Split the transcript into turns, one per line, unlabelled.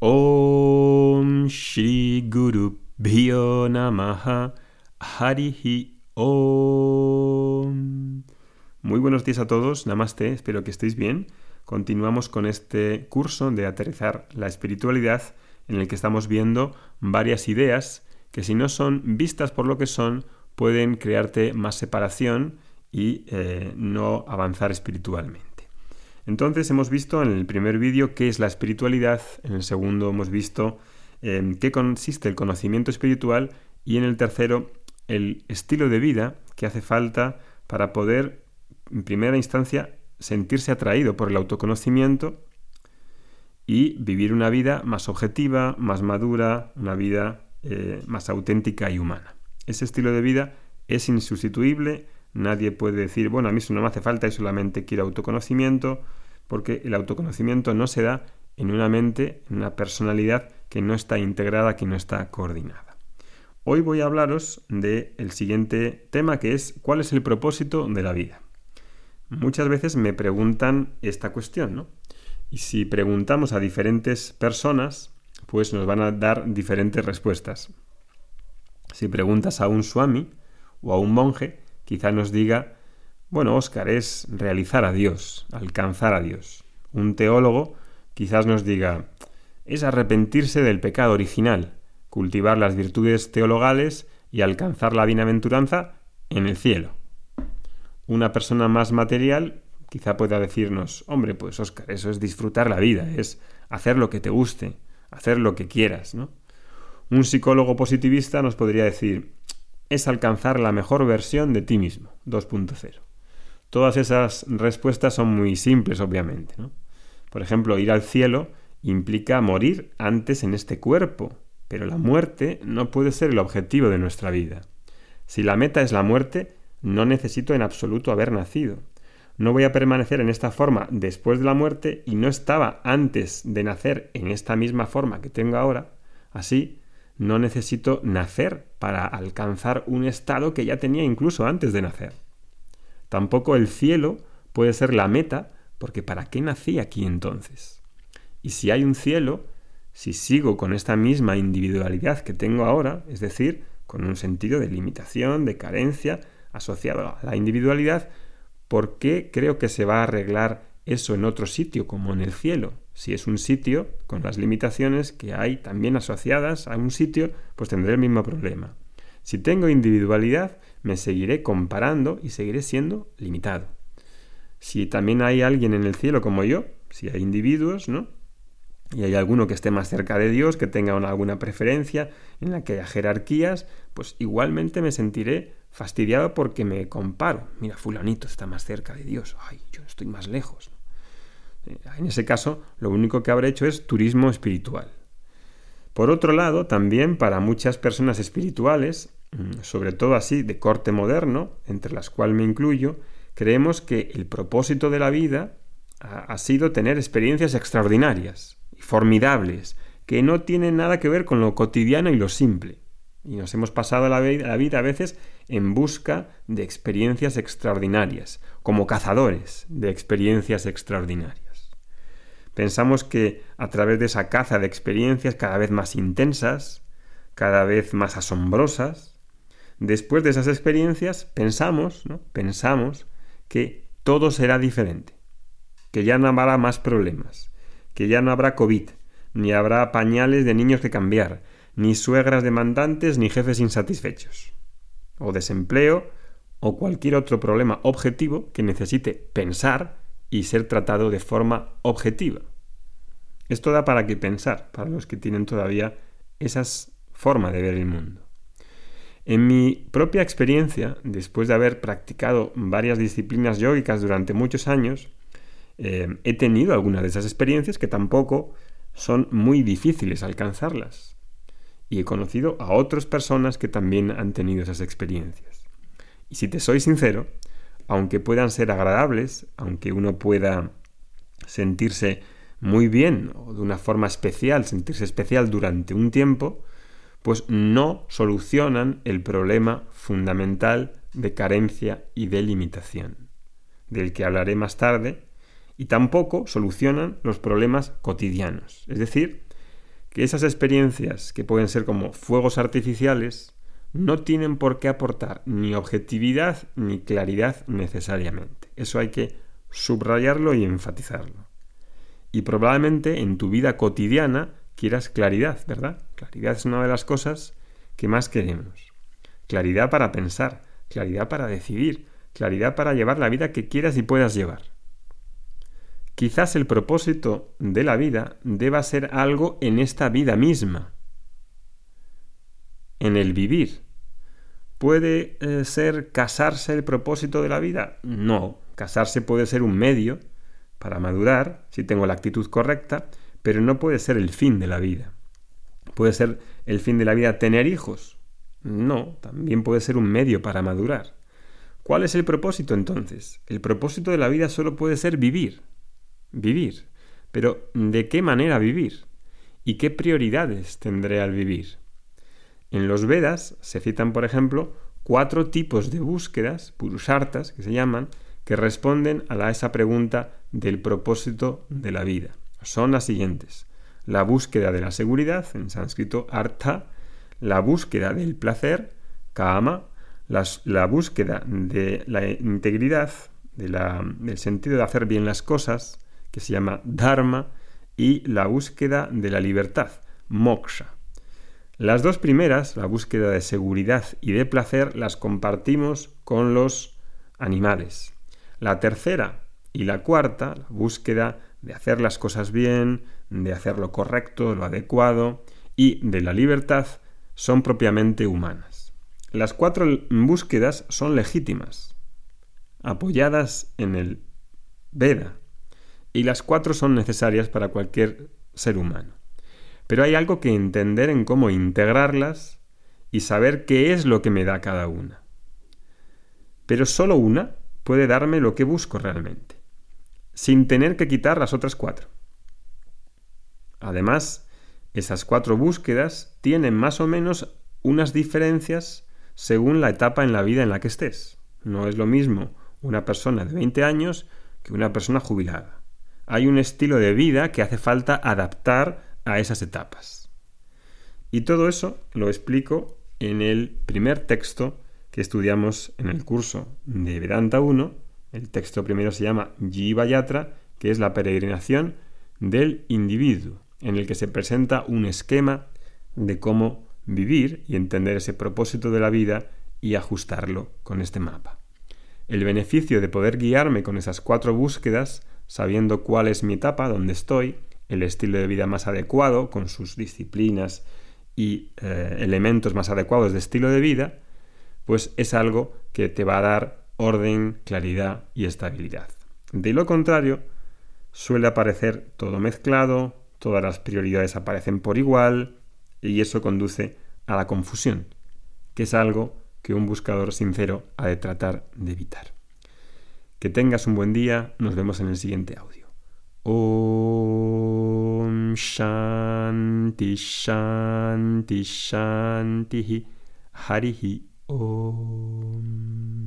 Om Shri Guru Bhyo Namaha Harihi Om. Muy buenos días a todos, Namaste, espero que estéis bien. Continuamos con este curso de aterrizar la espiritualidad en el que estamos viendo varias ideas que si no son vistas por lo que son, pueden crearte más separación y eh, no avanzar espiritualmente. Entonces hemos visto en el primer vídeo qué es la espiritualidad, en el segundo hemos visto en qué consiste el conocimiento espiritual y en el tercero el estilo de vida que hace falta para poder, en primera instancia, sentirse atraído por el autoconocimiento y vivir una vida más objetiva, más madura, una vida eh, más auténtica y humana. Ese estilo de vida es insustituible, nadie puede decir, bueno, a mí eso no me hace falta y solamente quiero autoconocimiento, porque el autoconocimiento no se da en una mente, en una personalidad que no está integrada, que no está coordinada. Hoy voy a hablaros del el siguiente tema que es ¿cuál es el propósito de la vida? Muchas veces me preguntan esta cuestión, ¿no? Y si preguntamos a diferentes personas, pues nos van a dar diferentes respuestas. Si preguntas a un swami o a un monje, quizá nos diga bueno, Óscar, es realizar a Dios, alcanzar a Dios. Un teólogo quizás nos diga, es arrepentirse del pecado original, cultivar las virtudes teologales y alcanzar la bienaventuranza en el cielo. Una persona más material quizá pueda decirnos, hombre, pues Óscar, eso es disfrutar la vida, es hacer lo que te guste, hacer lo que quieras, ¿no? Un psicólogo positivista nos podría decir, es alcanzar la mejor versión de ti mismo, 2.0. Todas esas respuestas son muy simples, obviamente. Por ejemplo, ir al cielo implica morir antes en este cuerpo, pero la muerte no puede ser el objetivo de nuestra vida. Si la meta es la muerte, no necesito en absoluto haber nacido. No voy a permanecer en esta forma después de la muerte y no estaba antes de nacer en esta misma forma que tengo ahora. Así, no necesito nacer para alcanzar un estado que ya tenía incluso antes de nacer. Tampoco el cielo puede ser la meta, porque ¿para qué nací aquí entonces? Y si hay un cielo, si sigo con esta misma individualidad que tengo ahora, es decir, con un sentido de limitación, de carencia asociado a la individualidad, ¿por qué creo que se va a arreglar eso en otro sitio como en el cielo? Si es un sitio con las limitaciones que hay también asociadas a un sitio, pues tendré el mismo problema. Si tengo individualidad, me seguiré comparando y seguiré siendo limitado. Si también hay alguien en el cielo como yo, si hay individuos, ¿no? Y hay alguno que esté más cerca de Dios, que tenga alguna preferencia, en la que haya jerarquías, pues igualmente me sentiré fastidiado porque me comparo. Mira, fulanito está más cerca de Dios, ay, yo estoy más lejos. Eh, en ese caso, lo único que habré hecho es turismo espiritual. Por otro lado, también para muchas personas espirituales, Mm, sobre todo así de corte moderno, entre las cuales me incluyo, creemos que el propósito de la vida ha, sido tener experiencias extraordinarias y formidables, que no tienen nada que ver con lo cotidiano y lo simple. Y nos hemos pasado la vida a veces en busca de experiencias extraordinarias, como cazadores de experiencias extraordinarias. Pensamos que a través de esa caza de experiencias cada vez más intensas, cada vez más asombrosas, Después de esas experiencias pensamos, ¿no? Pensamos que todo será diferente, que ya no habrá más problemas, que ya no habrá COVID, ni habrá pañales de niños que cambiar, ni suegras demandantes, ni jefes insatisfechos, o desempleo, o cualquier otro problema objetivo que necesite pensar y ser tratado de forma objetiva. Esto da para que pensar, para los que tienen todavía esa forma de ver el mundo. En mi propia experiencia, después de haber practicado varias disciplinas yógicas durante muchos años, eh, he tenido algunas de esas experiencias que tampoco son muy difíciles alcanzarlas. Y he conocido a otras personas que también han tenido esas experiencias. Y si te soy sincero, aunque puedan ser agradables, aunque uno pueda sentirse muy bien o de una forma especial, sentirse especial durante un tiempo, pues no solucionan el problema fundamental de carencia y de limitación, del que hablaré más tarde, y tampoco solucionan los problemas cotidianos. Es decir, que esas experiencias, que pueden ser como fuegos artificiales, no tienen por qué aportar ni objetividad ni claridad necesariamente. Eso hay que subrayarlo y enfatizarlo. Y probablemente en tu vida cotidiana quieras claridad, ¿verdad? Claridad es una de las cosas que más queremos. Claridad para pensar, claridad para decidir, claridad para llevar la vida que quieras y puedas llevar. Quizás el propósito de la vida deba ser algo en esta vida misma, en el vivir. ¿Puede eh, ser casarse el propósito de la vida? No, casarse puede ser un medio para madurar, si tengo la actitud correcta, pero no puede ser el fin de la vida. ¿Puede ser el fin de la vida tener hijos? No, también puede ser un medio para madurar. ¿Cuál es el propósito entonces? El propósito de la vida solo puede ser vivir. Vivir. Pero ¿de qué manera vivir? ¿Y qué prioridades tendré al vivir? En los Vedas se citan, por ejemplo, cuatro tipos de búsquedas, purushartas, que se llaman, que responden a esa pregunta del propósito de la vida. Son las siguientes. La búsqueda de la seguridad, en sánscrito artha, la búsqueda del placer, kama, la búsqueda de la integridad, del sentido de hacer bien las cosas, que se llama dharma, y la búsqueda de la libertad, moksha. Las dos primeras, la búsqueda de seguridad y de placer, las compartimos con los animales. La tercera y la cuarta, la búsqueda de hacer las cosas bien, de hacer lo correcto, lo adecuado y de la libertad, son propiamente humanas. Las cuatro búsquedas son legítimas, apoyadas en el Veda, y las cuatro son necesarias para cualquier ser humano. Pero hay algo que entender en cómo integrarlas y saber qué es lo que me da cada una. Pero solo una puede darme lo que busco realmente, sin tener que quitar las otras cuatro. Además, esas cuatro búsquedas tienen más o menos unas diferencias según la etapa en la vida en la que estés. No es lo mismo una persona de 20 años que una persona jubilada. Hay un estilo de vida que hace falta adaptar a esas etapas. Y todo eso lo explico en el primer texto que estudiamos en el curso de Vedanta 1. El texto primero se llama Jiva Yatra, que es la peregrinación del individuo en el que se presenta un esquema de cómo vivir y entender ese propósito de la vida y ajustarlo con este mapa. El beneficio de poder guiarme con esas cuatro búsquedas, sabiendo cuál es mi etapa, dónde estoy, el estilo de vida más adecuado, con sus disciplinas y eh, elementos más adecuados de estilo de vida, pues es algo que te va a dar orden, claridad y estabilidad. De lo contrario, suele aparecer todo mezclado, todas las prioridades aparecen por igual y eso conduce a la confusión, que es algo que un buscador sincero ha de tratar de evitar. Que tengas un buen día, nos vemos en el siguiente audio. Shanti Shanti Shanti Harihi Om